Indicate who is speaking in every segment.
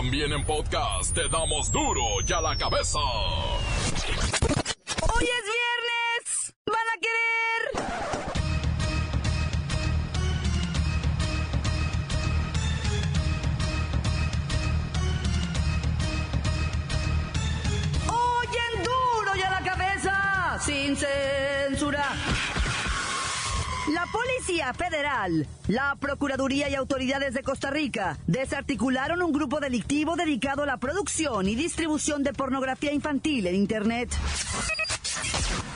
Speaker 1: También en podcast te damos duro y a la cabeza.
Speaker 2: Es viernes. Policía Federal, la Procuraduría y autoridades de Costa Rica desarticularon un grupo delictivo dedicado a la producción y distribución de pornografía infantil en Internet.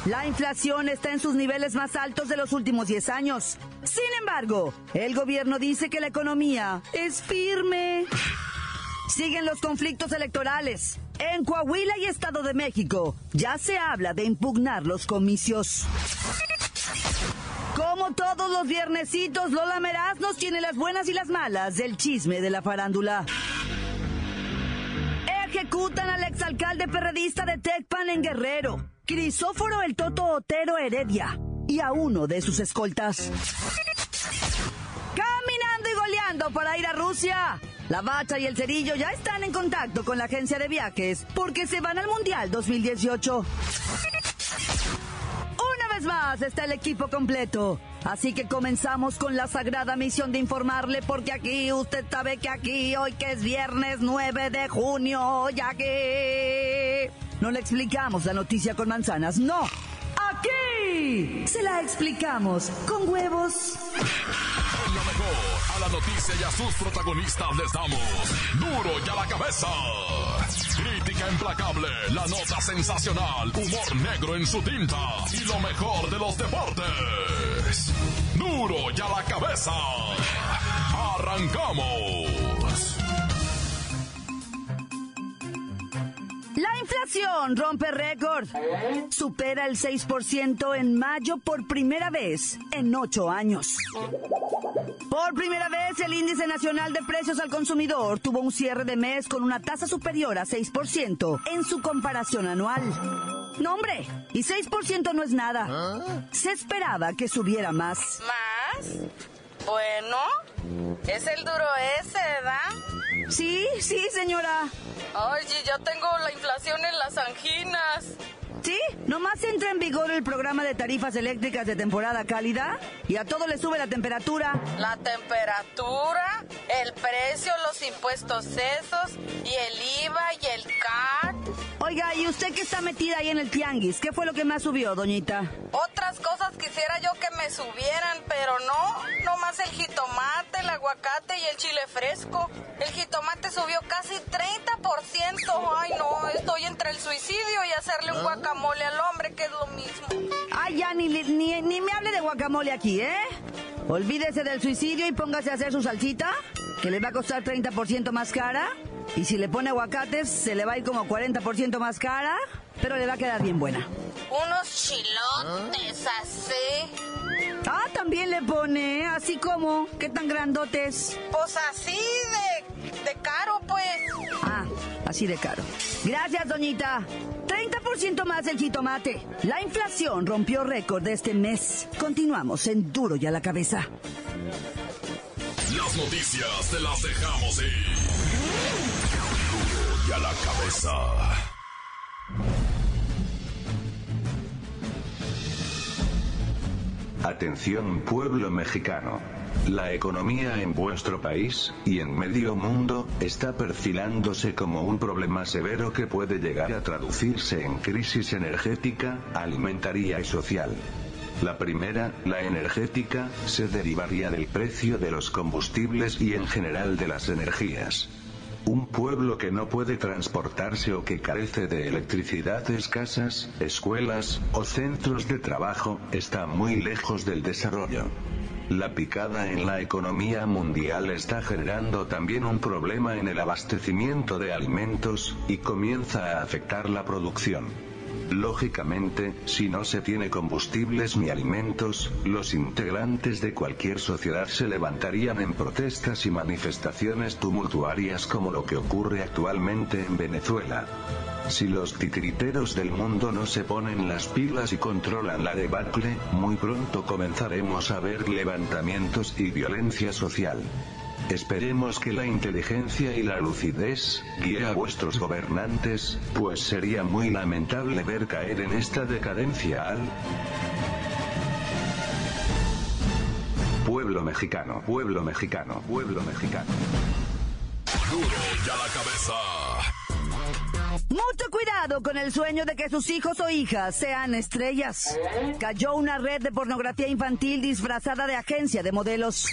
Speaker 2: La inflación está en sus niveles más altos de los últimos 10 años. Sin embargo, el gobierno dice que la economía es firme. Siguen los conflictos electorales. En Coahuila y Estado de México ya se habla de impugnar los comicios. Como todos los viernesitos, Lola Meraz nos tiene las buenas y las malas del chisme de la farándula. Ejecutan al exalcalde perredista de Tecpan en Guerrero, Crisóforo el Toto Otero Heredia, y a uno de sus escoltas. Caminando y goleando para ir a Rusia. La Bacha y el Cerillo ya están en contacto con la agencia de viajes porque se van al Mundial 2018 más está el equipo completo. Así que comenzamos con la sagrada misión de informarle porque aquí usted sabe que aquí hoy que es viernes 9 de junio, ya que no le explicamos la noticia con manzanas, no. Aquí se la explicamos con huevos.
Speaker 1: Noticia y a sus protagonistas les damos duro y a la cabeza. Crítica implacable, la nota sensacional, humor negro en su tinta y lo mejor de los deportes. Duro y a la cabeza. Arrancamos.
Speaker 2: La inflación rompe récord. Supera el 6% en mayo por primera vez en ocho años. Por primera vez, el índice nacional de precios al consumidor tuvo un cierre de mes con una tasa superior a 6% en su comparación anual. No, hombre, y 6% no es nada. Se esperaba que subiera más.
Speaker 3: ¿Más? Bueno, es el duro ese, ¿verdad?
Speaker 2: Sí, sí, señora.
Speaker 3: Oye, ya tengo la inflación en las anginas.
Speaker 2: Sí, nomás entra en vigor el programa de tarifas eléctricas de temporada cálida y a todo le sube la temperatura.
Speaker 3: La temperatura, el precio, los impuestos esos y el IVA y el CAT.
Speaker 2: Oiga, ¿y usted que está metida ahí en el tianguis? ¿Qué fue lo que más subió, doñita?
Speaker 3: Otras cosas quisiera yo que me subieran, pero no, nomás aguacate y el chile fresco. El jitomate subió casi 30%. Ay, no, estoy entre el suicidio y hacerle un guacamole al hombre, que es lo mismo.
Speaker 2: Ay, ya, ni, ni, ni me hable de guacamole aquí, ¿eh? Olvídese del suicidio y póngase a hacer su salsita, que le va a costar 30% más cara. Y si le pone aguacates, se le va a ir como 40% más cara, pero le va a quedar bien buena.
Speaker 3: Unos chilotes así.
Speaker 2: Ah, también le pone, así como, ¿qué tan grandotes?
Speaker 3: Pues así de, de caro, pues.
Speaker 2: Ah, así de caro. Gracias, doñita. 30% más el jitomate. La inflación rompió récord de este mes. Continuamos en Duro y a la cabeza.
Speaker 1: Las noticias te las dejamos ir. Duro y a la cabeza.
Speaker 4: Atención pueblo mexicano. La economía en vuestro país, y en medio mundo, está perfilándose como un problema severo que puede llegar a traducirse en crisis energética, alimentaria y social. La primera, la energética, se derivaría del precio de los combustibles y en general de las energías. Un pueblo que no puede transportarse o que carece de electricidad escasas, escuelas, o centros de trabajo, está muy lejos del desarrollo. La picada en la economía mundial está generando también un problema en el abastecimiento de alimentos, y comienza a afectar la producción. Lógicamente, si no se tiene combustibles ni alimentos, los integrantes de cualquier sociedad se levantarían en protestas y manifestaciones tumultuarias como lo que ocurre actualmente en Venezuela. Si los titiriteros del mundo no se ponen las pilas y controlan la debacle, muy pronto comenzaremos a ver levantamientos y violencia social. Esperemos que la inteligencia y la lucidez guíe a vuestros gobernantes, pues sería muy lamentable ver caer en esta decadencia al pueblo mexicano, pueblo mexicano, pueblo mexicano.
Speaker 1: Duro ya la cabeza.
Speaker 2: Mucho cuidado con el sueño de que sus hijos o hijas sean estrellas. Cayó una red de pornografía infantil disfrazada de agencia de modelos.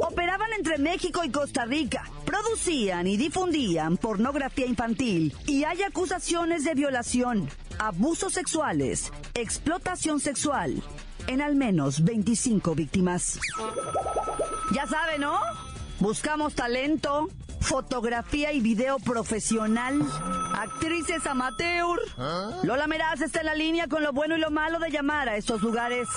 Speaker 2: Operaban entre México y Costa Rica, producían y difundían pornografía infantil y hay acusaciones de violación, abusos sexuales, explotación sexual en al menos 25 víctimas. Ya saben, ¿no? Buscamos talento, fotografía y video profesional, actrices amateur. Lola Meraz está en la línea con lo bueno y lo malo de llamar a estos lugares.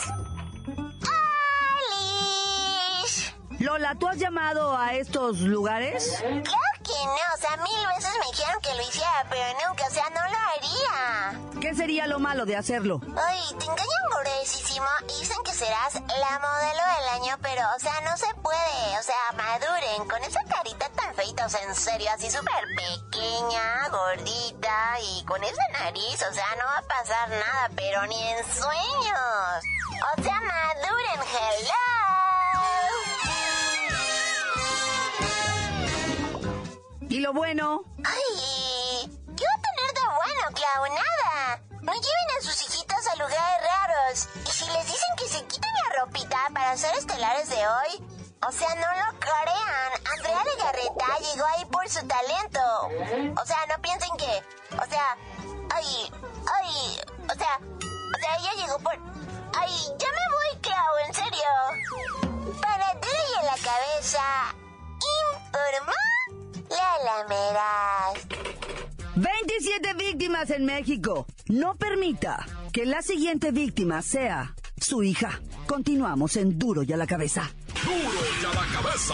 Speaker 2: Lola, ¿tú has llamado a estos lugares?
Speaker 5: Claro que no, o sea, mil veces me dijeron que lo hiciera, pero nunca, o sea, no lo haría.
Speaker 2: ¿Qué sería lo malo de hacerlo?
Speaker 5: Ay, te engañan gruesísimo y dicen que serás la modelo del año, pero, o sea, no se puede, o sea, maduren con esa carita tan feita, o sea, en serio, así súper pequeña, gordita y con esa nariz, o sea, no va a pasar nada, pero ni en sueños. O sea, maduren, hello.
Speaker 2: ¿Y lo bueno?
Speaker 5: Ay, ¿qué va a tener de bueno, Clau? Nada. No lleven a sus hijitos a lugares raros. Y si les dicen que se quiten la ropita para ser estelares de hoy, o sea, no lo crean. Andrea Legarreta llegó ahí por su talento. O sea, no piensen que, o sea, ay, ay, o sea, o sea, ella llegó por... Ay, ya me voy, Clau, en serio. Para y en la cabeza, informó Meraz.
Speaker 2: 27 víctimas en México. No permita que la siguiente víctima sea su hija. Continuamos en Duro y a la cabeza.
Speaker 1: Duro ya la cabeza.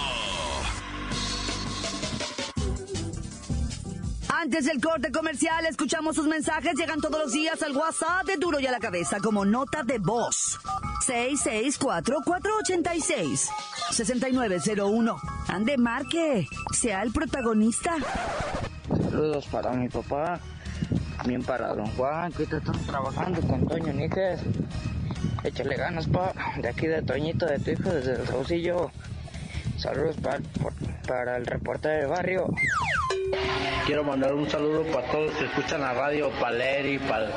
Speaker 2: Antes del corte comercial, escuchamos sus mensajes. Llegan todos los días al WhatsApp de Duro y a la cabeza como nota de voz. 664-486-6901. Ande, marque. Sea el protagonista.
Speaker 6: Saludos para mi papá, también para don Juan, que están trabajando con Toño Níquez. Échale ganas, pa, de aquí de Toñito, de tu hijo, desde el Saucillo. Saludos para, para el reportero del barrio.
Speaker 7: Quiero mandar un saludo para todos que escuchan la radio, para Leri, para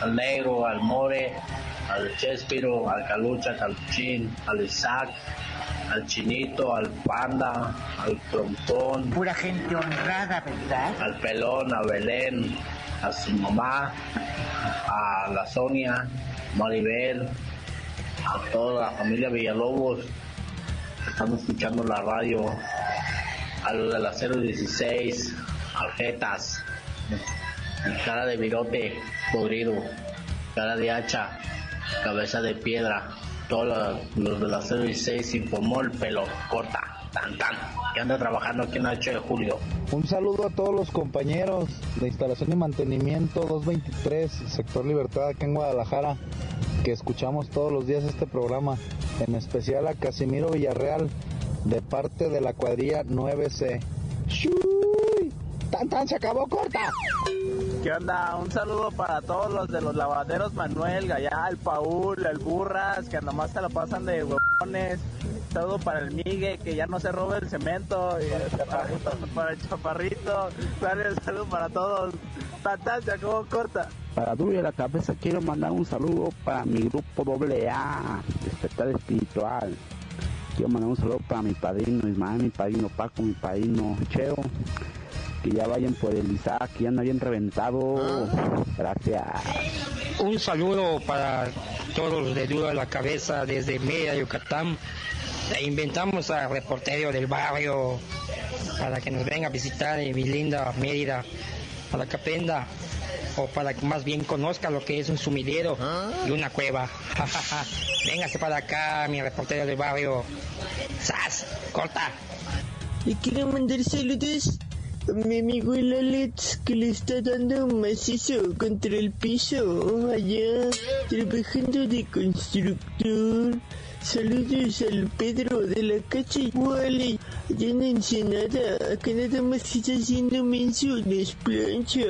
Speaker 7: al Negro, al More, al Chespiro, al Calucha, al Caluchín, al Isaac, al Chinito, al Panda, al Trompón,
Speaker 8: Pura gente honrada, ¿verdad?
Speaker 7: al Pelón, a Belén, a su mamá, a la Sonia, Maribel, a toda la familia Villalobos. Que están escuchando la radio, a los de la 016, Aljetas, cara de virote podrido, cara de hacha, cabeza de piedra, todos los de la 016 informó el pelo corta, tan tan, que anda trabajando aquí en el 8 de julio.
Speaker 9: Un saludo a todos los compañeros de instalación y mantenimiento 223, sector Libertad, aquí en Guadalajara, que escuchamos todos los días este programa, en especial a Casimiro Villarreal, de parte de la cuadrilla 9C. ¡Shuy! ¡Tan tan se acabó corta!
Speaker 6: ¿Qué onda? Un saludo para todos los de los lavaderos Manuel, Gayal, Paul, el Burras, que nomás se lo pasan de huevones. Saludo para el Migue, que ya no se robe el cemento. Y el chaparrito, para el chaparrito. Dale, saludo para todos. Tata, se acabó corta.
Speaker 10: Para Duro la cabeza quiero mandar un saludo para mi grupo doble A, Despertar Espiritual. Quiero mandar un saludo para mi padrino Ismael, mi padrino Paco, mi padrino Cheo. Que ya vayan por el Isaac, que ya anda bien reventado. Gracias.
Speaker 11: Un saludo para todos los de Duro a la Cabeza desde Mérida, Yucatán. E inventamos al reportero del barrio para que nos venga a visitar en mi linda Mérida, para que aprenda o para que más bien conozca lo que es un sumidero y una cueva. Véngase para acá, mi reportero del barrio. ¡Sas! ¡Corta!
Speaker 12: Le quiero mandar saludos mi amigo el Alex que le está dando un macizo contra el piso allá trabajando de constructor. Saludos al Pedro de la calle Wally, allá en Ensenada, acá nada más está haciendo mención las planchas.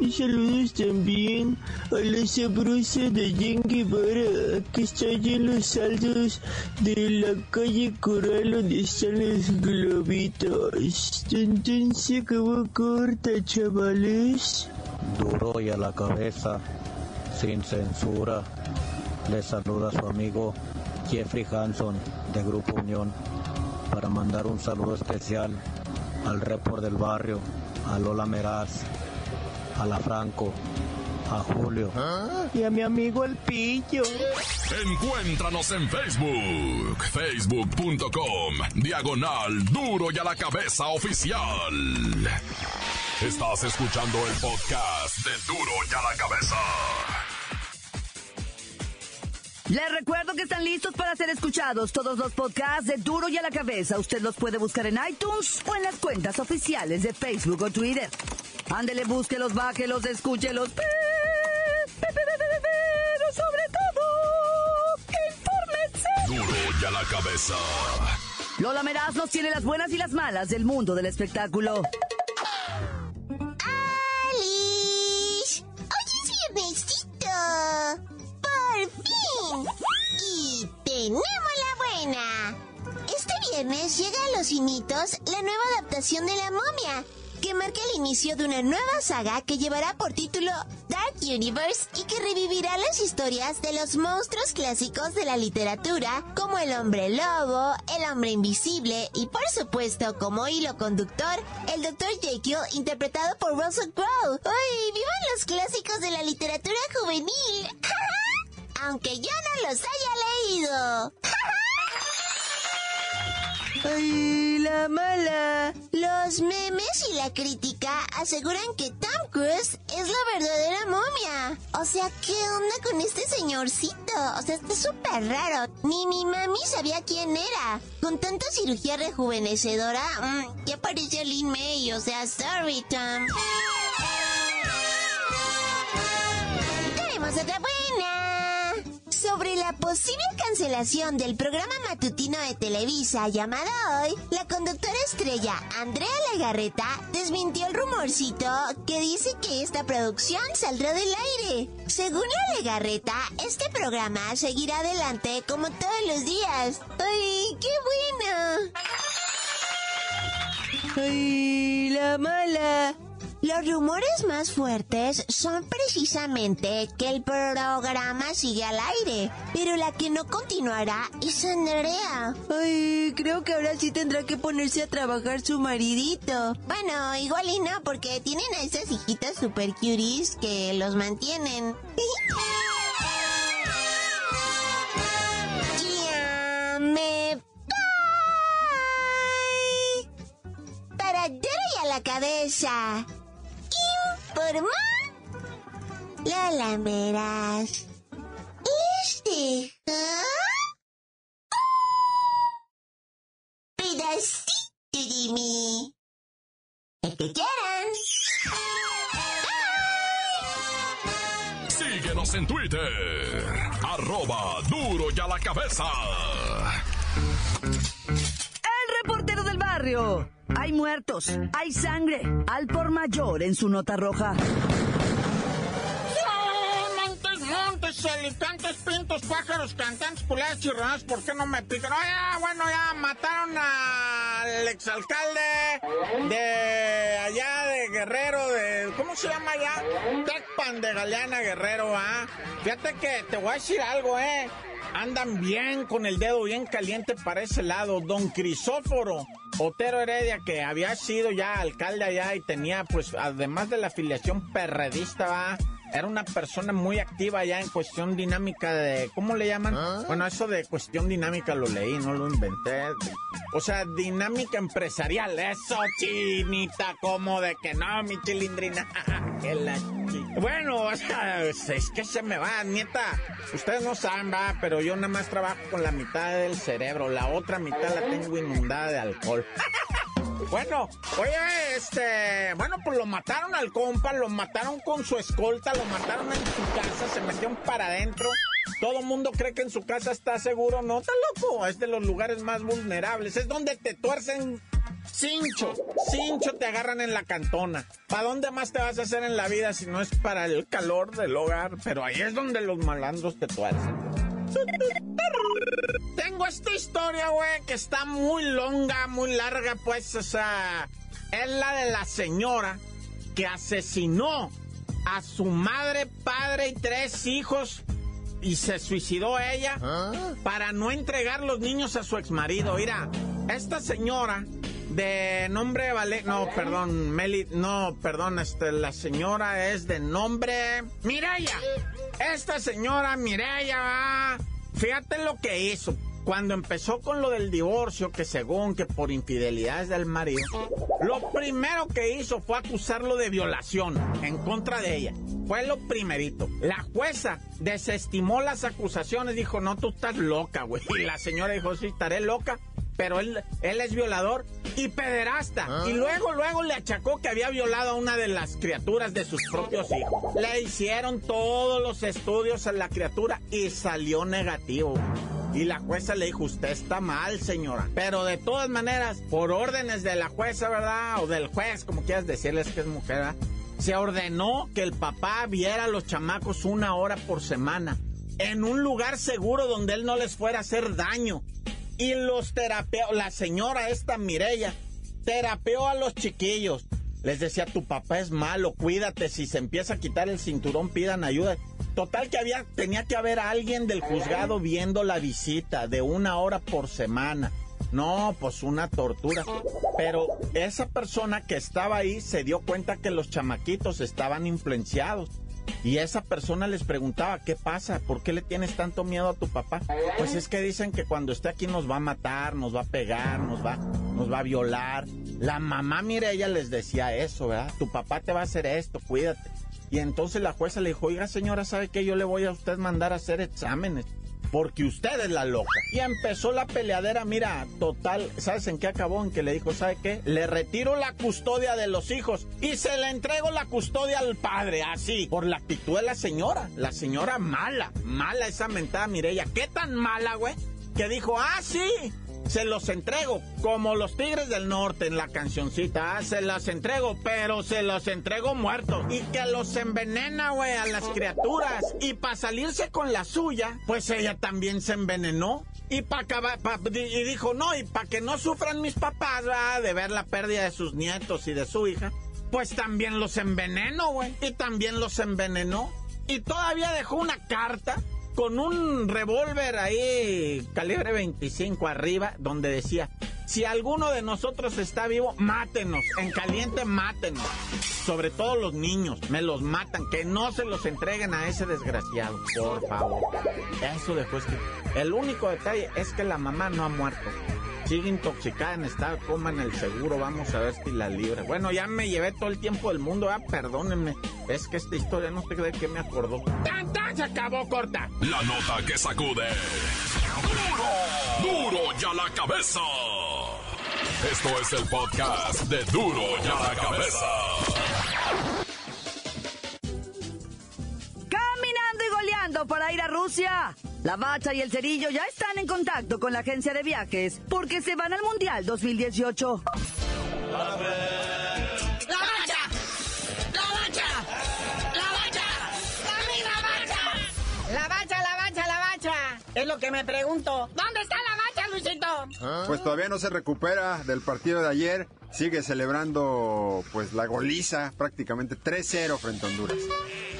Speaker 12: Y saludos también a la sabrosa Dayan Guevara, que está allá en los saldos de la calle Coral donde están los globitos. Entonces acabó corta, chavales.
Speaker 13: Duro y a la cabeza, sin censura. Le saluda su amigo Jeffrey Hanson de Grupo Unión para mandar un saludo especial al report del barrio, a Lola Meraz, a la Franco, a Julio
Speaker 12: y a mi amigo El Pillo.
Speaker 1: Encuéntranos en Facebook, facebook.com, diagonal duro y a la cabeza oficial. Estás escuchando el podcast de duro y a la cabeza.
Speaker 2: Les recuerdo que están listos para ser escuchados todos los podcasts de Duro y a la Cabeza. Usted los puede buscar en iTunes o en las cuentas oficiales de Facebook o Twitter. Ándele, búsquelos, bájelos, escúchelos. Pero sobre todo, infórmese.
Speaker 1: Duro y a la cabeza.
Speaker 2: Lola Meraz nos tiene las buenas y las malas del mundo del espectáculo.
Speaker 5: Llega a Los Cinitos la nueva adaptación de La Momia, que marca el inicio de una nueva saga que llevará por título Dark Universe y que revivirá las historias de los monstruos clásicos de la literatura, como el hombre lobo, el hombre invisible y por supuesto como hilo conductor, el Dr. Jekyll interpretado por Russell Crowe. ¡Ay, vivan los clásicos de la literatura juvenil! Aunque yo no los haya leído.
Speaker 12: ¡Ay, la mala!
Speaker 5: Los memes y la crítica aseguran que Tom Cruise es la verdadera momia. O sea, ¿qué onda con este señorcito? O sea, está súper raro. Ni mi mami sabía quién era. Con tanta cirugía rejuvenecedora, mmm, ya pareció Lin May. O sea, sorry, Tom. Tenemos otra buena. Sobre la posible cancelación del programa matutino de Televisa llamado Hoy, la conductora estrella Andrea Legarreta desmintió el rumorcito que dice que esta producción saldrá del aire. Según la Legarreta, este programa seguirá adelante como todos los días. ¡Ay, qué bueno!
Speaker 12: ¡Ay, la mala!
Speaker 5: Los rumores más fuertes son precisamente que el programa sigue al aire, pero la que no continuará es Andrea.
Speaker 12: Ay, creo que ahora sí tendrá que ponerse a trabajar su maridito.
Speaker 5: Bueno, igual y no, porque tienen a esas hijitas super cuties que los mantienen. ya me voy. Para Duro y a la cabeza. Informó Lola Meras. Este. Pedacito de mí. El que quieran.
Speaker 1: Síguenos en Twitter. Arroba duro y a la cabeza.
Speaker 2: El reportero del barrio. Hay muertos, hay sangre, al por mayor en su nota roja.
Speaker 14: Montes, alicantes, pintos, pájaros, cantantes, puladas, chirronas, ¿por qué no me pican? Ya, bueno, ya mataron al exalcalde de allá de Guerrero, de, ¿cómo se llama allá? Tecpan de Galeana Guerrero, ¿ah? Fíjate que te voy a decir algo, ¿eh? Andan bien con el dedo bien caliente para ese lado. Don Crisóforo Otero Heredia, que había sido ya alcalde allá y tenía, pues, además de la afiliación perredista, ¿va? Era una persona muy activa ya en cuestión dinámica de, ¿cómo le llaman? Bueno, eso de cuestión dinámica lo leí, no lo inventé. O sea, dinámica empresarial, eso, chinita, como de que no, mi chilindrina. que la chi- bueno, o sea, es que se me va, nieta. Ustedes no saben, va, pero yo nada más trabajo con la mitad del cerebro, la otra mitad la tengo inundada de alcohol. Bueno, oye, este, bueno, pues lo mataron al compa, lo mataron con su escolta, lo mataron en su casa, se metieron para adentro Todo mundo cree que en su casa está seguro. No, está loco. Es de los lugares más vulnerables. Es donde te tuercen cincho. Cincho te agarran en la cantona. ¿Para dónde más te vas a hacer en la vida si no es para el calor del hogar? Pero ahí es donde los malandros te tuercen. Tengo esta historia, güey, que está muy longa, muy larga, pues, o sea, es la de la señora que asesinó a su madre, padre y tres hijos y se suicidó ella para no entregar los niños a su exmarido. Mira, esta señora de nombre Vale, no, perdón, Meli, no, perdón, este, la señora es de nombre Mireya. Esta señora Mireya, fíjate lo que hizo. Cuando empezó con lo del divorcio, que según que por infidelidades del marido, lo primero que hizo fue acusarlo de violación en contra de ella. Fue lo primerito. La jueza desestimó las acusaciones, dijo, no, tú estás loca, güey. Y la señora dijo, sí, estaré loca, pero él, él es violador y pederasta. Y luego, luego le achacó que había violado a una de las criaturas de sus propios hijos. Le hicieron todos los estudios a la criatura y salió negativo. Y la jueza le dijo, usted está mal, señora. Pero de todas maneras, por órdenes de la jueza, ¿verdad? O del juez, como quieras decirles que es mujer, ¿verdad? Se ordenó que el papá viera a los chamacos una hora por semana. En un lugar seguro donde él no les fuera a hacer daño. Y los terapeó, la señora esta Mirella, terapeó a los chiquillos. Les decía, tu papá es malo, cuídate, si se empieza a quitar el cinturón, pidan ayuda. Total que había, tenía que haber alguien del juzgado viendo la visita de una hora por semana. No, pues una tortura. Pero esa persona que estaba ahí se dio cuenta que los chamaquitos estaban influenciados. Y esa persona les preguntaba, ¿qué pasa? ¿Por qué le tienes tanto miedo a tu papá? Pues es que dicen que cuando esté aquí nos va a matar, nos va a pegar, nos va, nos va a violar. La mamá, mire, ella les decía eso, ¿verdad? Tu papá te va a hacer esto, cuídate. Y entonces la jueza le dijo, oiga señora, ¿sabe qué? Yo le voy a usted mandar a hacer exámenes. Porque usted es la loca. Y empezó la peleadera, mira, total, ¿sabes en qué acabó? En que le dijo, ¿sabe qué? Le retiro la custodia de los hijos y se le entrego la custodia al padre, así, por la actitud de la señora. La señora mala, mala esa mentada Mireya. ¿Qué tan mala, güey? Que dijo, ah, sí, se los entrego, como los Tigres del Norte en la cancioncita. Ah, se los entrego, pero se los entrego muertos. Y que los envenena, güey, a las criaturas. Y para salirse con la suya, pues ella también se envenenó. Y para acabar, y dijo, no, y para que no sufran mis papás, de ver la pérdida de sus nietos y de su hija, pues también los envenenó, güey. Y también los envenenó. Y todavía dejó una carta con un revólver ahí, calibre 25 arriba, donde decía, si alguno de nosotros está vivo, mátenos, en caliente mátenos. Sobre todo los niños, me los matan, que no se los entreguen a ese desgraciado, por favor. Eso después que... El único detalle es que la mamá no ha muerto sigue intoxicada en estado coma en el seguro, vamos a ver si la libre. Bueno, ya me llevé todo el tiempo del mundo, ah, perdónenme. Es que esta historia no sé de qué me acordó. ¡Tan, Se acabó corta.
Speaker 1: La nota que sacude. ¡Duro! ¡Duro ya la cabeza! Esto es el podcast de Duro ya la cabeza.
Speaker 2: Caminando y goleando para ir a Rusia. La Bacha y el Cerillo ya están en contacto con la agencia de viajes porque se van al Mundial 2018.
Speaker 15: ¡La Bacha! ¡La Bacha! ¡La Bacha! ¡La Bacha!
Speaker 16: La Bacha, la Bacha, la Bacha. Es lo que me pregunto. ¿Dónde está la Luisito?
Speaker 17: Pues todavía no se recupera del partido de ayer. Sigue celebrando pues la goliza prácticamente 3-0 frente a Honduras.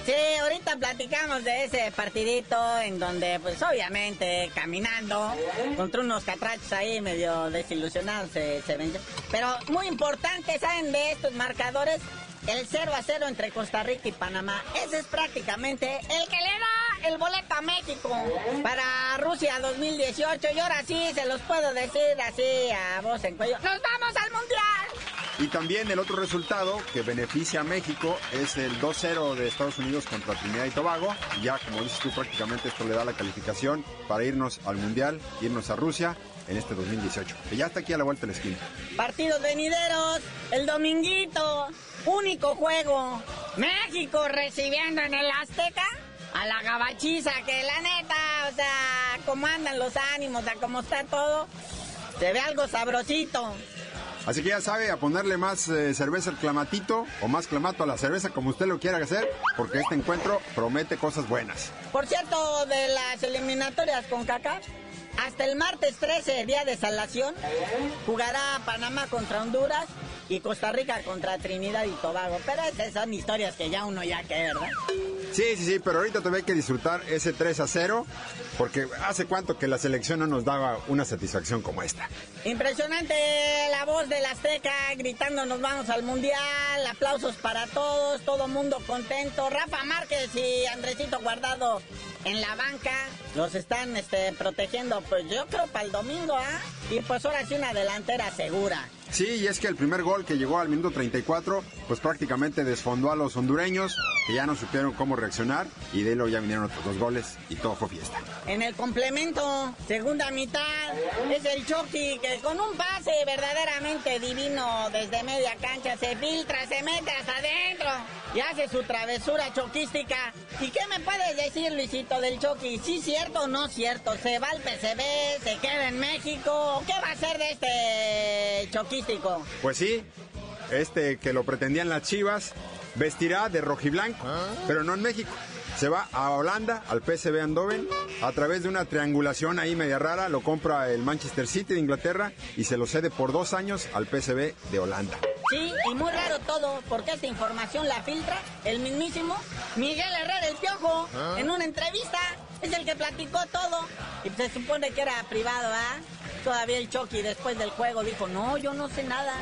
Speaker 16: Sí, ahorita platicamos de ese partidito en donde, pues obviamente, caminando contra unos catrachos ahí medio desilusionados se, se venció. Pero muy importante, ¿saben de estos marcadores? El 0 a 0 entre Costa Rica y Panamá. Ese es prácticamente el que le da el boleto a México para Rusia 2018. Y ahora sí se los puedo decir así a voz en cuello. ¡Nos vamos al Mundial!
Speaker 17: Y también el otro resultado que beneficia a México es el 2-0 de Estados Unidos contra Trinidad y Tobago. Ya como dices tú, prácticamente esto le da la calificación para irnos al Mundial, irnos a Rusia en este 2018, que ya está aquí a la vuelta de la esquina.
Speaker 16: Partidos venideros, el dominguito, único juego. México recibiendo en el Azteca a la gabachiza, que la neta, o sea, cómo andan los ánimos, o sea, cómo está todo, se ve algo sabrosito.
Speaker 17: Así que ya sabe, a ponerle más eh, cerveza al clamatito o más clamato a la cerveza, como usted lo quiera hacer, porque este encuentro promete cosas buenas.
Speaker 16: Por cierto, de las eliminatorias con Caca, hasta el martes 13, día de salación, jugará Panamá contra Honduras y Costa Rica contra Trinidad y Tobago. Pero esas son historias que ya uno ya que, ¿verdad?
Speaker 17: Sí, sí, sí, pero ahorita todavía hay que disfrutar ese 3 a 0, porque hace cuánto que la selección no nos daba una satisfacción como esta.
Speaker 16: Impresionante la voz del Azteca gritando nos vamos al Mundial, aplausos para todos, todo mundo contento. Rafa Márquez y Andresito Guardado en la banca los están este, protegiendo, pues yo creo para el domingo, ¿ah? Y pues ahora sí una delantera segura.
Speaker 17: Sí, y es que el primer gol que llegó al minuto 34, pues prácticamente desfondó a los hondureños, que ya no supieron cómo reaccionar, y de luego ya vinieron otros dos goles y todo fue fiesta.
Speaker 16: En el complemento, segunda mitad, es el Chucky que con un pase verdaderamente divino desde media cancha se filtra, se mete hasta adentro y hace su travesura choquística. ¿Y qué me puedes decir, Luisito, del Chucky? ¿Sí cierto o no cierto? ¿Se va al PCB? ¿Se queda en México? ¿Qué va a hacer de este choquístico?
Speaker 17: Pues sí, este que lo pretendían las Chivas vestirá de rojiblanco, pero no en México. Se va a Holanda, al PSV Eindhoven, a través de una triangulación ahí media rara, lo compra el Manchester City de Inglaterra y se lo cede por dos años al PSV de Holanda.
Speaker 16: Sí, y muy raro todo, porque esta información la filtra el mismísimo Miguel Herrera el Piojo en una entrevista. Es el que platicó todo. Y se supone que era privado, ¿ah? Todavía el Chucky después del juego dijo, no, yo no sé nada.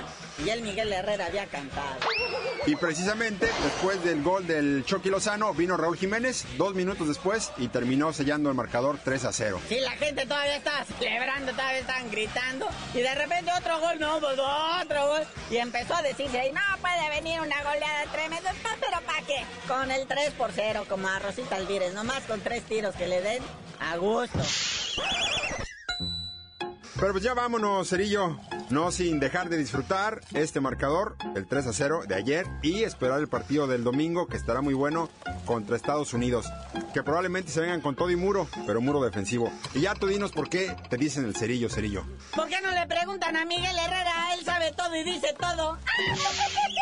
Speaker 16: Y el Miguel Herrera había cantado.
Speaker 17: Y precisamente después del gol del Chucky Lozano vino Raúl Jiménez dos minutos después y terminó sellando el marcador 3 a 0.
Speaker 16: Sí, la gente todavía estaba celebrando, todavía estaban gritando. Y de repente otro gol, no, pues otro gol. Y empezó a decirse ahí, no puede venir una goleada tremenda. "No, Pero ¿para qué? Con el 3 por 0, como a Rosita Alvírez, nomás con tres tiros que le den a gusto.
Speaker 17: Pero pues ya vámonos, Cerillo. No sin dejar de disfrutar este marcador, el 3 a 0 de ayer, y esperar el partido del domingo, que estará muy bueno, contra Estados Unidos. Que probablemente se vengan con todo y muro, pero muro defensivo. Y ya tú dinos por qué te dicen el Cerillo, Cerillo.
Speaker 16: ¿Por qué no le preguntan a Miguel Herrera? Él sabe todo y dice todo.